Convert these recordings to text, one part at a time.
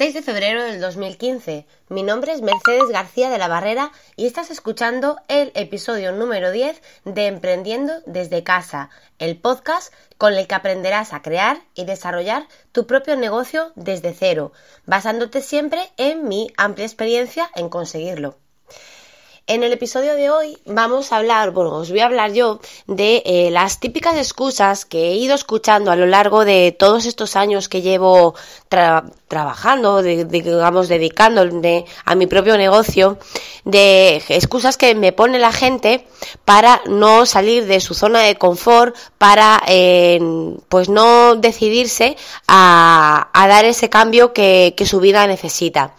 6 de febrero del 2015. Mi nombre es Mercedes García de la Barrera y estás escuchando el episodio número 10 de Emprendiendo desde casa, el podcast con el que aprenderás a crear y desarrollar tu propio negocio desde cero, basándote siempre en mi amplia experiencia en conseguirlo. En el episodio de hoy vamos a hablar, bueno, os voy a hablar yo de eh, las típicas excusas que he ido escuchando a lo largo de todos estos años que llevo trabajando, digamos, dedicándome a mi propio negocio, de excusas que me pone la gente para no salir de su zona de confort, para pues no decidirse a, dar ese cambio que su vida necesita.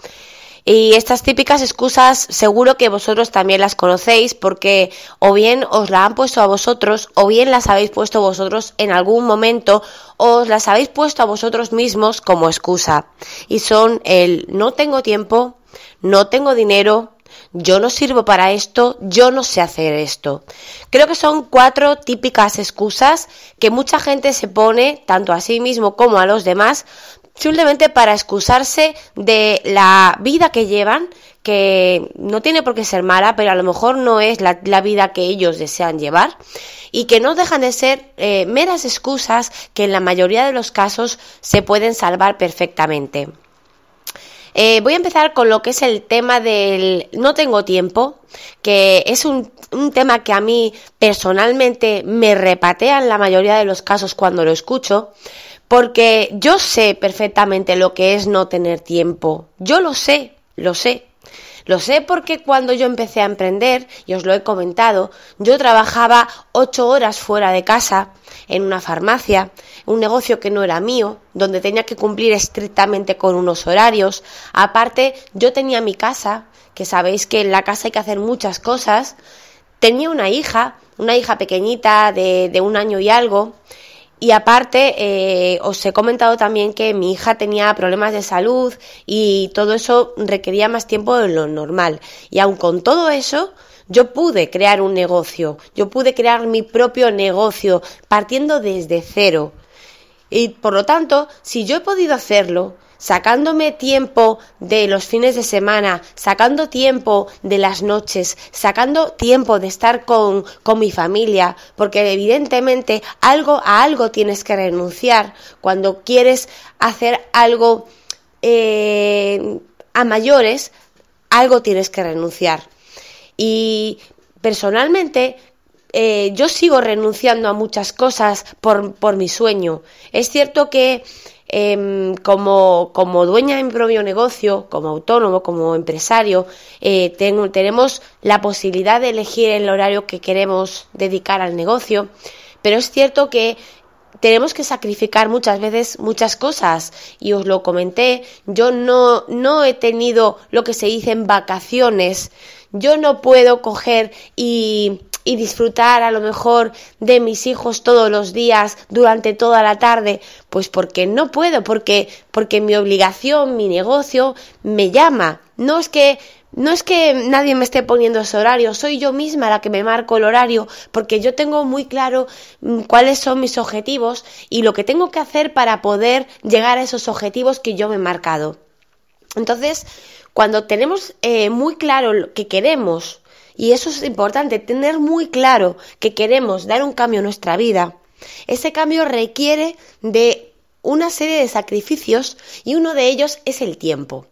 Y estas típicas excusas seguro que vosotros también las conocéis porque o bien os la han puesto a vosotros o bien las habéis puesto vosotros en algún momento o os las habéis puesto a vosotros mismos como excusa. Y son el no tengo tiempo, no tengo dinero, yo no sirvo para esto, yo no sé hacer esto. Creo que son cuatro típicas excusas que mucha gente se pone, tanto a sí mismo como a los demás, simplemente para excusarse de la vida que llevan, que no tiene por qué ser mala, pero a lo mejor no es la, vida que ellos desean llevar, y que no dejan de ser eh, meras excusas que en la mayoría de los casos se pueden salvar perfectamente. Eh, voy a empezar con lo que es el tema del no tengo tiempo, que es un, un, tema que a mí personalmente me repatea en la mayoría de los casos cuando lo escucho, porque yo sé perfectamente lo que es no tener tiempo. Yo lo sé, lo sé. Lo sé porque cuando yo empecé a emprender, y os lo he comentado, yo trabajaba ocho horas fuera de casa, en una farmacia, un negocio que no era mío, donde tenía que cumplir estrictamente con unos horarios. Aparte, yo tenía mi casa, que sabéis que en la casa hay que hacer muchas cosas. Tenía una hija, una hija pequeñita de, de un año y algo, y aparte, eh, os he comentado también que mi hija tenía problemas de salud y todo eso requería más tiempo de lo normal. Y aun con todo eso, yo pude crear un negocio, yo pude crear mi propio negocio partiendo desde cero. Y por lo tanto, si yo he podido hacerlo, sacándome tiempo de los fines de semana, sacando tiempo de las noches, sacando tiempo de estar con, con mi familia, porque evidentemente algo a algo tienes que renunciar cuando quieres hacer algo eh, a mayores, algo tienes que renunciar. Y personalmente eh, yo sigo renunciando a muchas cosas por, por mi sueño. Es cierto que Em, como, como, dueña de mi propio negocio, como autónomo, como empresario, eh, tenemos la posibilidad de elegir el horario que queremos dedicar al negocio, pero es cierto que tenemos que sacrificar muchas veces muchas cosas. Y os lo comenté, yo no, no he tenido lo que se dice en vacaciones, yo no puedo coger y y disfrutar a lo mejor de mis hijos todos los días durante toda la tarde, pues porque no puedo, porque porque mi obligación, mi negocio me llama. No es que no es que nadie me esté poniendo ese horario, soy yo misma la que me marco el horario, porque yo tengo muy claro mm, cuáles son mis objetivos y lo que tengo que hacer para poder llegar a esos objetivos que yo me he marcado. Entonces, cuando tenemos eh, muy claro lo que queremos, y eso es importante, tener muy claro que queremos dar un cambio en nuestra vida. Ese cambio requiere de una serie de sacrificios y uno de ellos es el tiempo.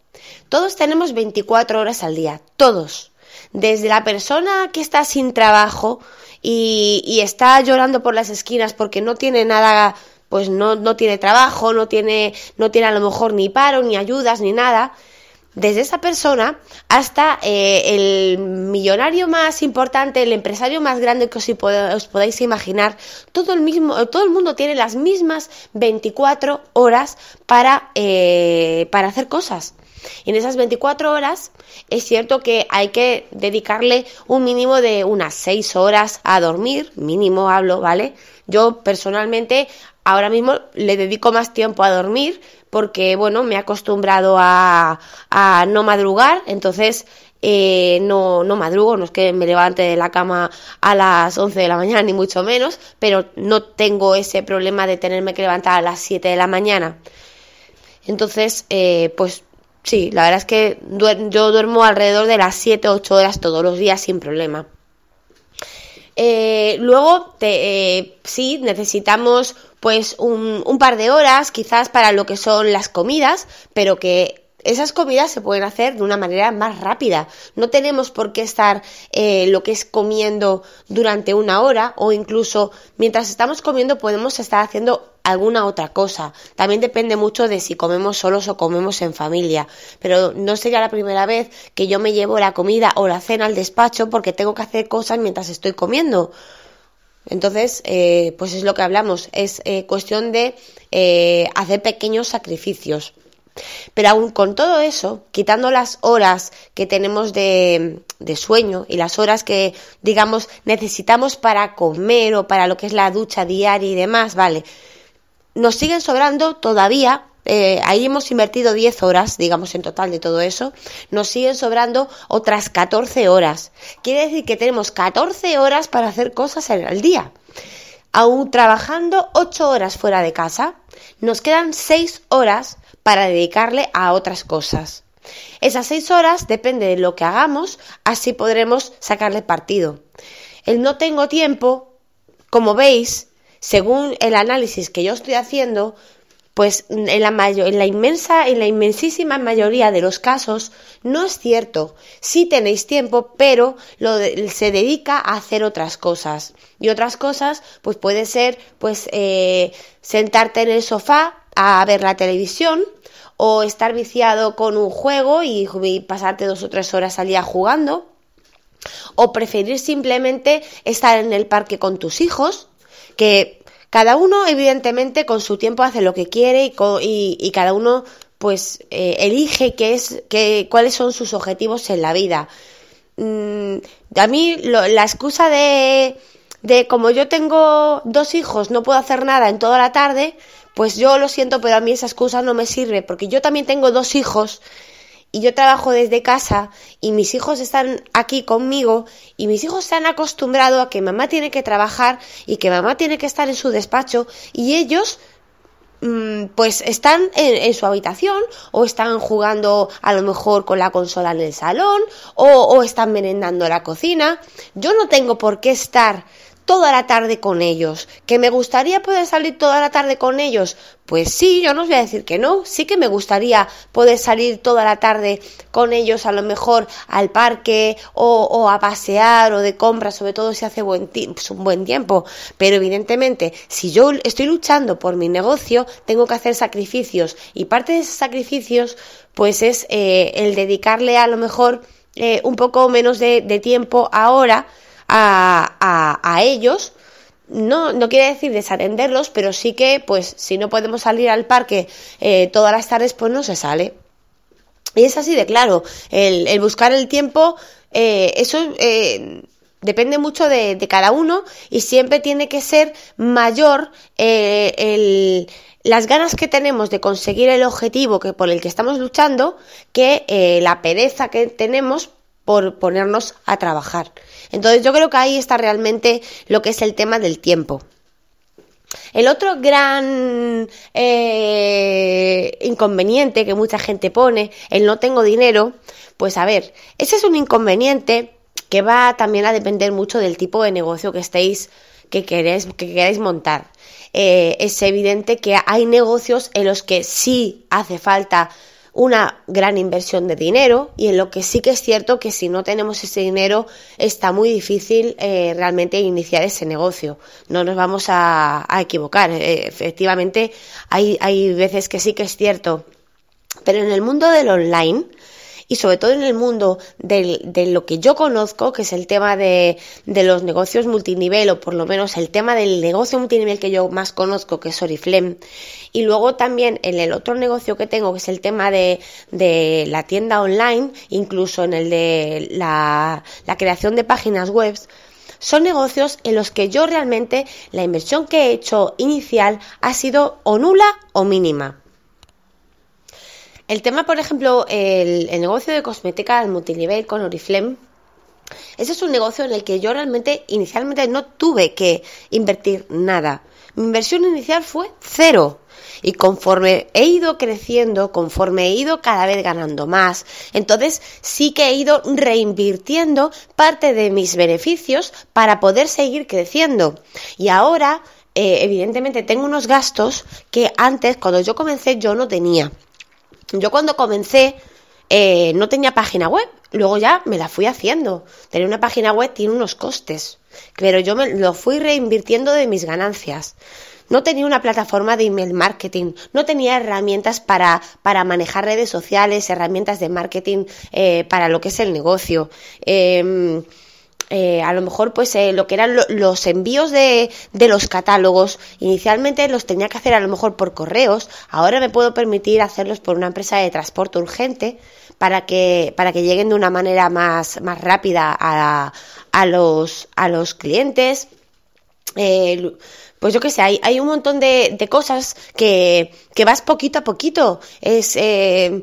Todos tenemos 24 horas al día, todos. Desde la persona que está sin trabajo y, está llorando por las esquinas porque no tiene nada, pues no, no tiene trabajo, no tiene, no tiene a lo mejor ni paro, ni ayudas, ni nada, desde esa persona hasta eh, el millonario más importante, el empresario más grande que os, os, podáis imaginar, todo el, mismo, todo el mundo tiene las mismas 24 horas para, eh, para hacer cosas. En esas 24 horas es cierto que hay que dedicarle un mínimo de unas 6 horas a dormir, mínimo hablo, ¿vale? Yo personalmente ahora mismo le dedico más tiempo a dormir porque, bueno, me he acostumbrado a, no madrugar, entonces eh, no, no madrugo, no es que me levante de la cama a las 11 de la mañana, ni mucho menos, pero no tengo ese problema de tenerme que levantar a las 7 de la mañana. Entonces, eh, pues sí, la verdad es que yo duermo alrededor de las 7 o 8 horas todos los días sin problema. Eh, luego, te, eh, sí, necesitamos pues un, un, par de horas quizás para lo que son las comidas, pero que esas comidas se pueden hacer de una manera más rápida. No tenemos por qué estar eh, lo que es comiendo durante una hora o incluso mientras estamos comiendo podemos estar haciendo alguna otra cosa. También depende mucho de si comemos solos o comemos en familia. Pero no sería la primera vez que yo me llevo la comida o la cena al despacho porque tengo que hacer cosas mientras estoy comiendo. Entonces, eh, pues es lo que hablamos. Es eh, cuestión de hacer pequeños sacrificios. Pero aún con todo eso, quitando las horas que tenemos de, sueño y las horas que, digamos, necesitamos para comer o para lo que es la ducha diaria y demás, vale, nos siguen sobrando todavía. Eh, ahí hemos invertido 10 horas, digamos, en total de todo eso. Nos siguen sobrando otras 14 horas. Quiere decir que tenemos 14 horas para hacer cosas al día. Aún trabajando 8 horas fuera de casa, nos quedan 6 horas para dedicarle a otras cosas. Esas seis horas depende de lo que hagamos, así podremos sacarle partido. El no tengo tiempo, como veis, según el análisis que yo estoy haciendo, pues en la, mayor, en la inmensa, en la inmensísima mayoría de los casos no es cierto. Sí tenéis tiempo, pero lo se dedica a hacer otras cosas. Y otras cosas, pues puede ser, pues eh, sentarte en el sofá a ver la televisión o estar viciado con un juego y, pasarte dos o tres horas al día jugando o preferir simplemente estar en el parque con tus hijos que cada uno evidentemente con su tiempo hace lo que quiere y, cada uno pues eh, elige qué es qué, cuáles son sus objetivos en la vida. Mm, a mí la excusa de de como yo tengo dos hijos no puedo hacer nada en toda la tarde pues yo lo siento, pero a mí esa excusa no me sirve, porque yo también tengo dos hijos y yo trabajo desde casa y mis hijos están aquí conmigo y mis hijos se han acostumbrado a que mamá tiene que trabajar y que mamá tiene que estar en su despacho y ellos mm, pues están en, en, su habitación o están jugando a lo mejor con la consola en el salón o, o están merendando en la cocina. Yo no tengo por qué estar toda la tarde con ellos. ¿Que me gustaría poder salir toda la tarde con ellos? Pues sí, yo no os voy a decir que no. Sí que me gustaría poder salir toda la tarde con ellos, a lo mejor al parque o, a pasear o de compras, sobre todo si hace buen un buen tiempo. Pero evidentemente, si yo estoy luchando por mi negocio, tengo que hacer sacrificios. Y parte de esos sacrificios, pues es eh, el dedicarle a lo mejor eh, un poco menos de tiempo ahora a, a, ellos. No, no quiere decir desatenderlos, pero sí que, pues, si no podemos salir al parque eh, todas las tardes, pues no se sale. Y es así de claro. El, el buscar el tiempo, eh, eso eh, depende mucho de, de, cada uno y siempre tiene que ser mayor eh, el, las ganas que tenemos de conseguir el objetivo que por el que estamos luchando que la pereza que tenemos por ponernos a trabajar. Entonces yo creo que ahí está realmente lo que es el tema del tiempo. El otro gran eh, inconveniente que mucha gente pone, el no tengo dinero, pues a ver, ese es un inconveniente que va también a depender mucho del tipo de negocio que estéis, que queréis, que queráis montar. Eh, es evidente que hay negocios en los que sí hace falta una gran inversión de dinero y en lo que sí que es cierto que si no tenemos ese dinero está muy difícil eh, realmente iniciar ese negocio. No nos vamos a, equivocar. Eh, efectivamente, hay, hay veces que sí que es cierto. Pero en el mundo del online, y sobre todo en el mundo de lo que yo conozco, que es el tema de, de, los negocios multinivel, o por lo menos el tema del negocio multinivel que yo más conozco, que es Oriflame, y luego también en el otro negocio que tengo, que es el tema de, de la tienda online, incluso en el de la, la creación de páginas web, son negocios en los que yo realmente la inversión que he hecho inicial ha sido o nula o mínima. El tema, por ejemplo, el, negocio de cosmética al multinivel con Oriflame, ese es un negocio en el que yo realmente inicialmente no tuve que invertir nada. mi inversión inicial fue cero. Y conforme he ido creciendo, conforme he ido cada vez ganando más, entonces sí que he ido reinvirtiendo parte de mis beneficios para poder seguir creciendo. Y ahora, eh, evidentemente, tengo unos gastos que antes, cuando yo comencé, yo no tenía. Yo cuando comencé, eh, no tenía página web. Luego ya me la fui haciendo. Tener una página web tiene unos costes. Pero yo me lo fui reinvirtiendo de mis ganancias no tenía una plataforma de email marketing, no tenía herramientas para, para manejar redes sociales, herramientas de marketing eh, para lo que es el negocio. Em, eh, a lo mejor pues eh, lo que eran los envíos de, de, los catálogos. Inicialmente los tenía que hacer a lo mejor por correos. Ahora me puedo permitir hacerlos por una empresa de transporte urgente para que para que lleguen de una manera más, más rápida a, a los a los clientes. Eh, pues yo qué sé, hay, hay un montón de, cosas que, vas poquito a poquito. Es, eh,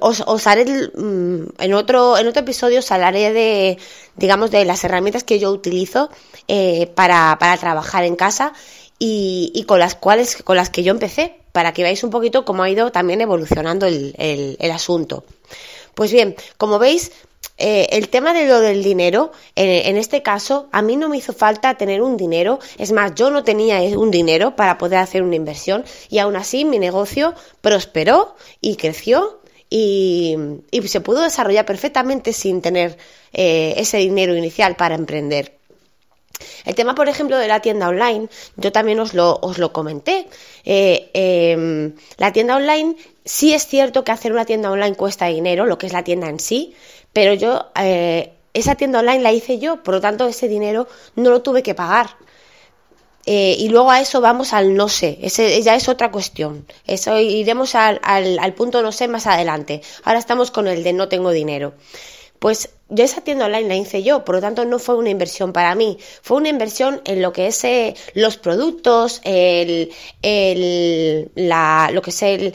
os, haré mm, en otro, episodio os hablaré de, digamos, de las herramientas que yo utilizo eh, para, trabajar en casa y, con las cuales, con las que yo empecé, para que veáis un poquito cómo ha ido también evolucionando el, el asunto. Pues bien, como veis, eh, el tema de lo del dinero, en, este caso, a mí no me hizo falta tener un dinero, es más, yo no tenía un dinero para poder hacer una inversión y aún así mi negocio prosperó y creció y, se pudo desarrollar perfectamente sin tener eh, ese dinero inicial para emprender. El tema, por ejemplo, de la tienda online, yo también os lo, os lo comenté. Eh, em, la tienda online, sí es cierto que hacer una tienda online cuesta dinero, lo que es la tienda en sí, pero yo, eh, esa tienda online la hice yo, por lo tanto ese dinero no lo tuve que pagar. Eh, y luego a eso vamos al no sé, ese ya es otra cuestión. Eso iremos al, al, al punto no sé más adelante. Ahora estamos con el de no tengo dinero. Pues yo esa tienda online la hice yo, por lo tanto no fue una inversión para mí, fue una inversión en lo que es eh, los productos, el, la, lo que es el,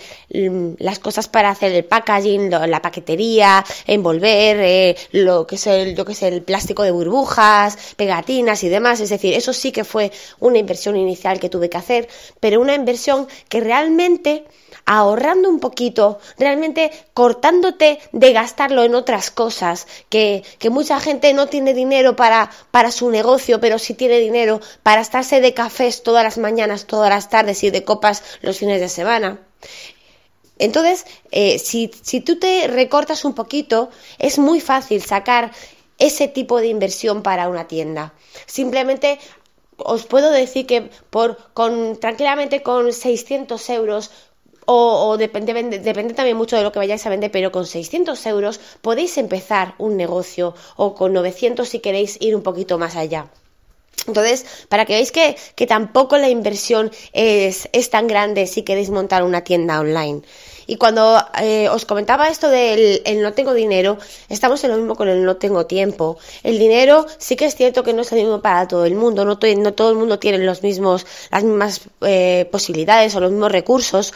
las cosas para hacer el packaging, la paquetería, envolver, eh, lo que es lo que es el plástico de burbujas, pegatinas y demás, es decir, eso sí que fue una inversión inicial que tuve que hacer, pero una inversión que realmente ahorrando un poquito, realmente cortándote de gastarlo en otras cosas, que, que mucha gente no tiene dinero para, para su negocio, pero sí tiene dinero para estarse de cafés todas las mañanas, todas las tardes y de copas los fines de semana. Entonces, eh, si, si tú te recortas un poquito, es muy fácil sacar ese tipo de inversión para una tienda. Simplemente os puedo decir que por, con, tranquilamente con 600 euros o, depende, depende, también mucho de lo que vayáis a vender, pero con 600 euros podéis empezar un negocio o con 900 si queréis ir un poquito más allá. Entonces, para que veáis que, que tampoco la inversión es, es tan grande si queréis montar una tienda online. Y cuando eh, os comentaba esto del el no tengo dinero, estamos en lo mismo con el no tengo tiempo. El dinero sí que es cierto que no es el mismo para todo el mundo, no, no todo el mundo tiene los mismos, las mismas eh, posibilidades o los mismos recursos,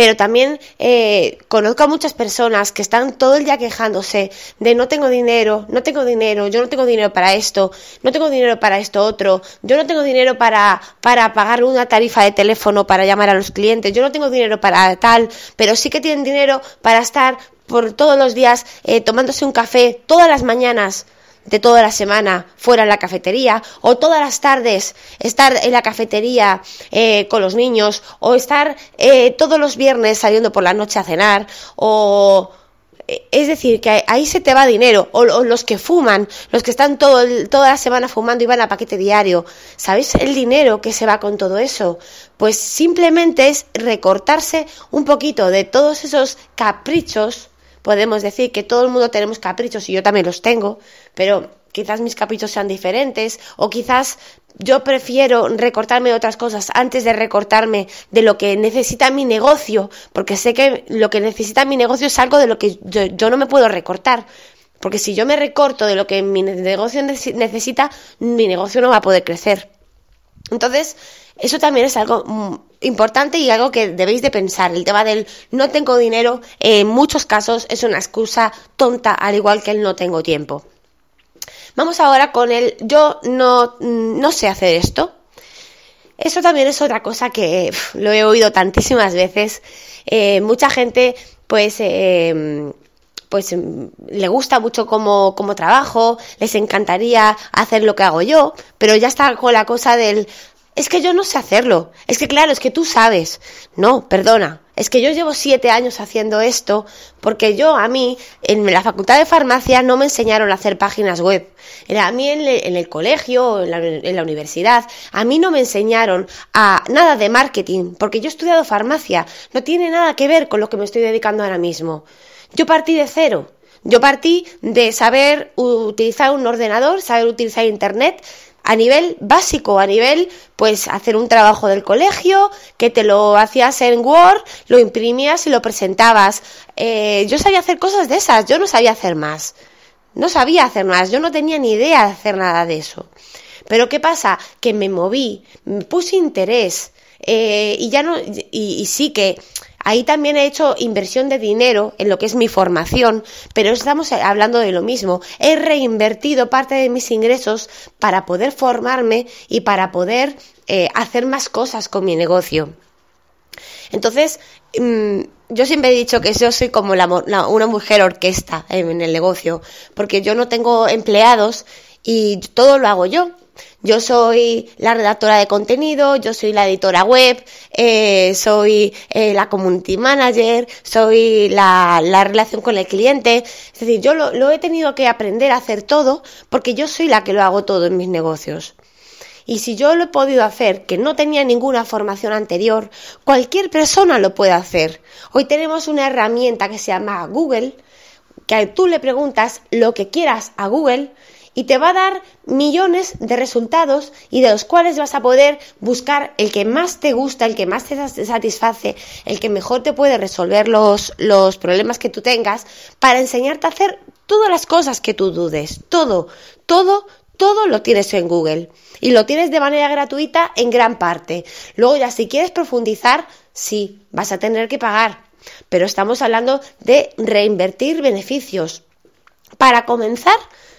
pero también eh, conozco a muchas personas que están todo el día quejándose de no tengo dinero, no tengo dinero, yo no tengo dinero para esto, no tengo dinero para esto otro, yo no tengo dinero para, para pagar una tarifa de teléfono para llamar a los clientes, yo no tengo dinero para tal, pero sí que tienen dinero para estar por todos los días eh, tomándose un café todas las mañanas de toda la semana fuera en la cafetería o todas las tardes estar en la cafetería eh, con los niños o estar eh, todos los viernes saliendo por la noche a cenar o es decir, que ahí se te va dinero. O, los que fuman, los que están todo toda la semana fumando y van a paquete diario. ¿Sabéis el dinero que se va con todo eso? Pues simplemente es recortarse un poquito de todos esos caprichos. Podemos decir que todo el mundo tenemos caprichos y yo también los tengo, pero quizás mis caprichos sean diferentes o quizás yo prefiero recortarme de otras cosas antes de recortarme de lo que necesita mi negocio, porque sé que lo que necesita mi negocio es algo de lo que yo, no me puedo recortar. Porque si yo me recorto de lo que mi negocio necesita, mi negocio no va a poder crecer. Entonces, eso también es algo mm, importante y algo que debéis de pensar. El tema del no tengo dinero, en muchos casos es una excusa tonta, al igual que el no tengo tiempo. Vamos ahora con el yo no, no sé hacer esto. Eso también es otra cosa que lo he oído tantísimas veces. Eh, mucha gente, pues, eh, pues le gusta mucho como, como trabajo, les encantaría hacer lo que hago yo, pero ya está con la cosa del es que yo no sé hacerlo. Es que claro, es que tú sabes. No, perdona. Es que yo llevo siete años haciendo esto porque yo, a mí, en la facultad de farmacia no me enseñaron a hacer páginas web. A mí en, el colegio, en la, en la, universidad, a mí no me enseñaron a nada de marketing porque yo he estudiado farmacia. No tiene nada que ver con lo que me estoy dedicando ahora mismo. Yo partí de cero. Yo partí de saber utilizar un ordenador, saber utilizar internet, a nivel básico, a nivel, pues, hacer un trabajo del colegio, que te lo hacías en Word, lo imprimías y lo presentabas. Eh, yo sabía hacer cosas de esas, yo no sabía hacer más. No sabía hacer más, yo no tenía ni idea de hacer nada de eso. Pero ¿qué pasa? Que me moví, me puse interés, eh, y ya no, y sí que Ahí también he hecho inversión de dinero en lo que es mi formación, pero estamos hablando de lo mismo. He reinvertido parte de mis ingresos para poder formarme y para poder eh, hacer más cosas con mi negocio. Entonces, mm, yo siempre he dicho que yo soy como una mujer orquesta en el negocio, porque yo no tengo empleados y todo lo hago yo. Yo soy la redactora de contenido, yo soy la editora web, eh, soy eh, la community manager, soy la, la, relación con el cliente. Es decir, yo lo, lo he tenido que aprender a hacer todo porque yo soy la que lo hago todo en mis negocios. Y si yo lo he podido hacer, que no tenía ninguna formación anterior, cualquier persona lo puede hacer. Hoy tenemos una herramienta que se llama Google, que tú le preguntas lo que quieras a Google y te va a dar millones de resultados y de los cuales vas a poder buscar el que más te gusta, el que más te satisface, el que mejor te puede resolver los, los problemas que tú tengas para enseñarte a hacer todas las cosas que tú dudes. Todo, todo, todo lo tienes en Google y lo tienes de manera gratuita en gran parte. Luego ya si quieres profundizar, sí, vas a tener que pagar. Pero estamos hablando de reinvertir beneficios. Para comenzar,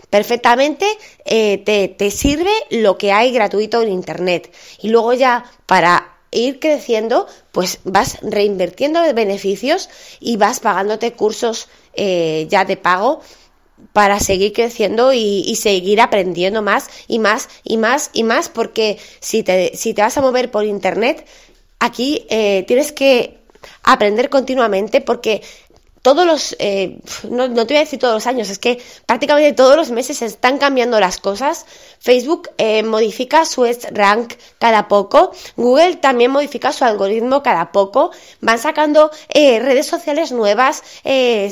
perfectamente eh, te, te sirve lo que hay gratuito en Internet. Y luego ya para ir creciendo, pues vas reinvirtiendo beneficios y vas pagándote cursos eh, ya de pago para seguir creciendo y, seguir aprendiendo más y más y más y más, porque si te, si te vas a mover por internet, aquí eh, tienes que aprender continuamente porque todos los, eh, no, no, te voy a decir todos los años, es que prácticamente todos los meses se están cambiando las cosas. Facebook eh, modifica su rank cada poco, Google también modifica su algoritmo cada poco, van sacando eh, redes sociales nuevas,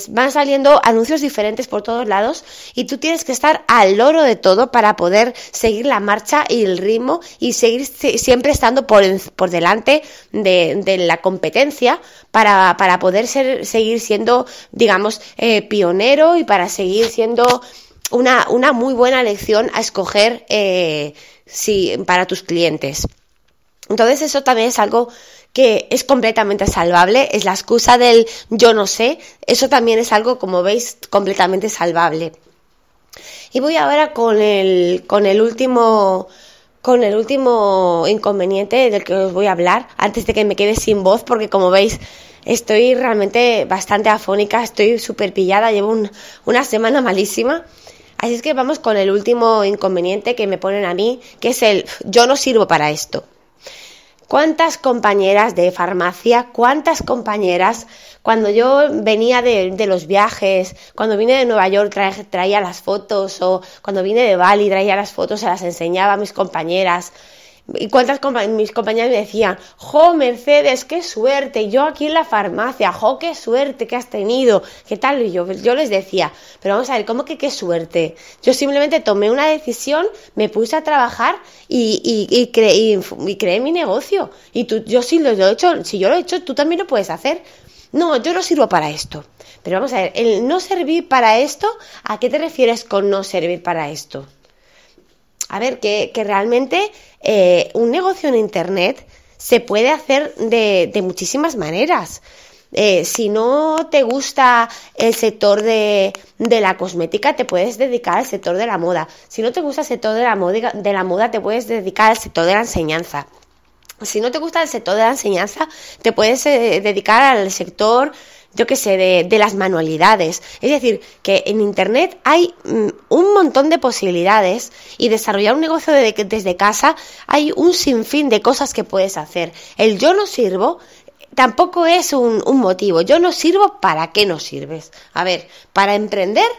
van saliendo anuncios diferentes por todos lados. Y tú tienes que estar al loro de todo para poder seguir la marcha y el ritmo y seguir siempre estando por, por delante de, de la competencia para, para poder ser, seguir siendo digamos, eh, pionero y para seguir siendo una, una, muy buena lección a escoger eh, para tus clientes. Entonces eso también es algo que es completamente salvable, es la excusa del yo no sé, eso también es algo, como veis, completamente salvable. Y voy ahora con el, con el último con el último inconveniente del que os voy a hablar antes de que me quede sin voz porque como veis estoy realmente bastante afónica, estoy súper pillada, llevo una semana malísima. Así es que vamos con el último inconveniente que me ponen a mí, que es el yo no sirvo para esto. ¿Cuántas compañeras de farmacia, cuántas compañeras, cuando yo venía de, los viajes, cuando vine de Nueva York traía las fotos, o cuando vine de Bali traía las fotos, se las enseñaba a mis compañeras, y cuántas mis compañeras me decían, jo, Mercedes, qué suerte, yo aquí en la farmacia, jo, qué suerte que has tenido, qué tal, y yo, les decía, pero vamos a ver, ¿cómo que qué suerte? Yo simplemente tomé una decisión, me puse a trabajar y, creé mi negocio. Y tú, yo sí lo he hecho, si yo lo he hecho, tú también lo puedes hacer. No, yo no sirvo para esto. Pero vamos a ver, el no servir para esto, ¿a qué te refieres con no servir para esto? A ver, que, realmente eh, un negocio en Internet se puede hacer de, muchísimas maneras. Eh, si no te gusta el sector de, la cosmética, te puedes dedicar al sector de la moda. Si no te gusta el sector de la, moda, de la moda, te puedes dedicar al sector de la enseñanza. Si no te gusta el sector de la enseñanza, te puedes eh, dedicar al sector yo qué sé, de, las manualidades. Es decir, que en Internet hay mm, un montón de posibilidades y desarrollar un negocio desde casa hay un sinfín de cosas que puedes hacer. El yo no sirvo tampoco es un, un motivo. Yo no sirvo, ¿para qué no sirves? A ver, para emprender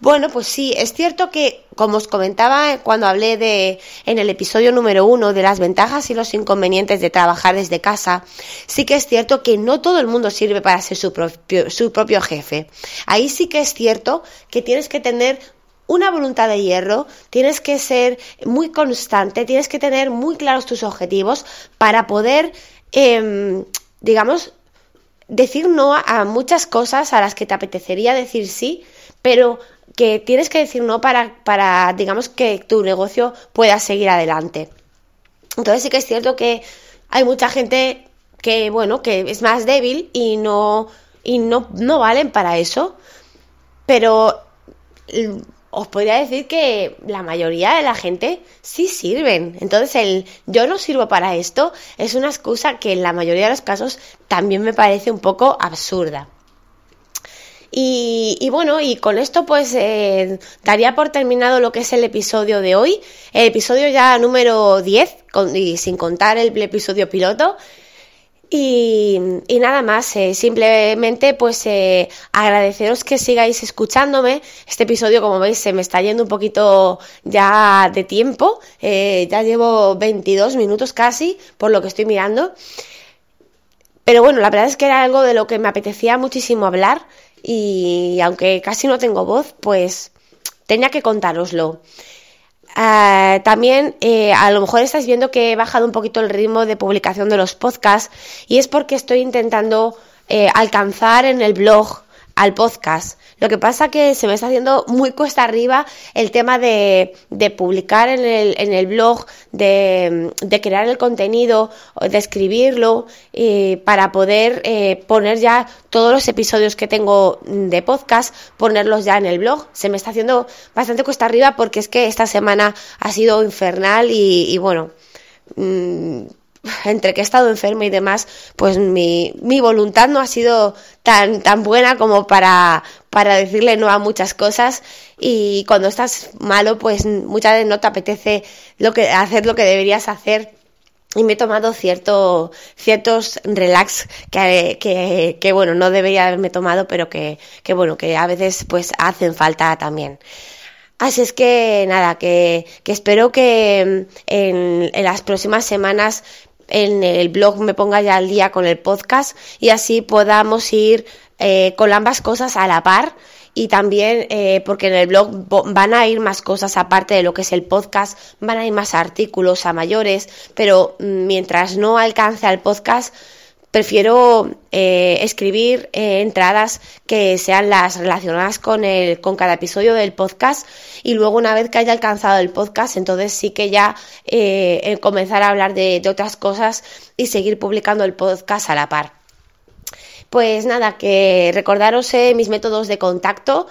bueno, pues sí, es cierto que, como os comentaba cuando hablé de, en el episodio número uno de las ventajas y los inconvenientes de trabajar desde casa, sí que es cierto que no todo el mundo sirve para ser su propio, su propio jefe. Ahí sí que es cierto que tienes que tener una voluntad de hierro, tienes que ser muy constante, tienes que tener muy claros tus objetivos para poder, em, digamos, decir no a muchas cosas a las que te apetecería decir sí, pero que tienes que decir no para, para, digamos, que tu negocio pueda seguir adelante. Entonces sí que es cierto que hay mucha gente que, bueno, que es más débil y no, y no, no valen para eso, pero mm, os podría decir que la mayoría de la gente sí sirven. Entonces el yo no sirvo para esto es una excusa que en la mayoría de los casos también me parece un poco absurda. Y, bueno, y con esto pues eh, daría por terminado lo que es el episodio de hoy, el episodio ya número 10, y sin contar el episodio piloto. Y, nada más, eh, simplemente pues eh, agradeceros que sigáis escuchándome. Este episodio, como veis, se me está yendo un poquito ya de tiempo. ya llevo 22 minutos casi, por lo que estoy mirando. Pero bueno, la verdad es que era algo de lo que me apetecía muchísimo hablar y aunque casi no tengo voz, pues tenía que contároslo. Ah, también eh, a lo mejor estáis viendo que he bajado un poquito el ritmo de publicación de los podcasts y es porque estoy intentando eh, alcanzar en el blog al podcast. Lo que pasa que se me está haciendo muy cuesta arriba el tema de, de publicar en el, en el blog, de, de, crear el contenido, de escribirlo, para poder eh, poner ya todos los episodios que tengo de podcast, ponerlos ya en el blog. Se me está haciendo bastante cuesta arriba porque es que esta semana ha sido infernal y, bueno. Mmm, entre que he estado enferma y demás, pues mi, mi voluntad no ha sido tan, tan buena como para, para decirle no a muchas cosas y cuando estás malo, pues muchas veces no te apetece lo que, hacer lo que deberías hacer y me he tomado cierto, ciertos relax que, que, bueno, no debería haberme tomado, pero que, que bueno, que a veces pues hacen falta también. Así es que nada, que, que espero que en, en, las próximas semanas en el blog me ponga ya al día con el podcast y así podamos ir eh, con ambas cosas a la par y también eh, porque en el blog van a ir más cosas aparte de lo que es el podcast, van a ir más artículos a mayores, pero mm, mientras no alcance al podcast, prefiero eh, escribir eh, entradas que sean las relacionadas con, el, con cada episodio del podcast y luego una vez que haya alcanzado el podcast entonces sí que ya eh, comenzar a hablar de, otras cosas y seguir publicando el podcast a la par. Pues nada, que recordaros mis métodos de contacto.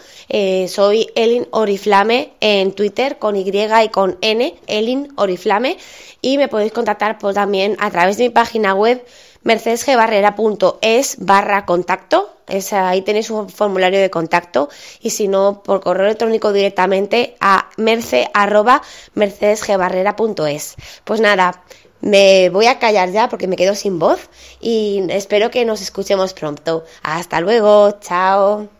soy Elin Oriflame en Twitter con Y y con N, Elin Oriflame. Y me podéis contactar pues, también a través de mi página web mercedesgbarrera.es barra contacto. Es, ahí tenéis un formulario de contacto y si no, por correo electrónico directamente a merce arroba mercedesgbarrera.es. Pues nada, me voy a callar ya porque me quedo sin voz y espero que nos escuchemos pronto. Hasta luego, chao.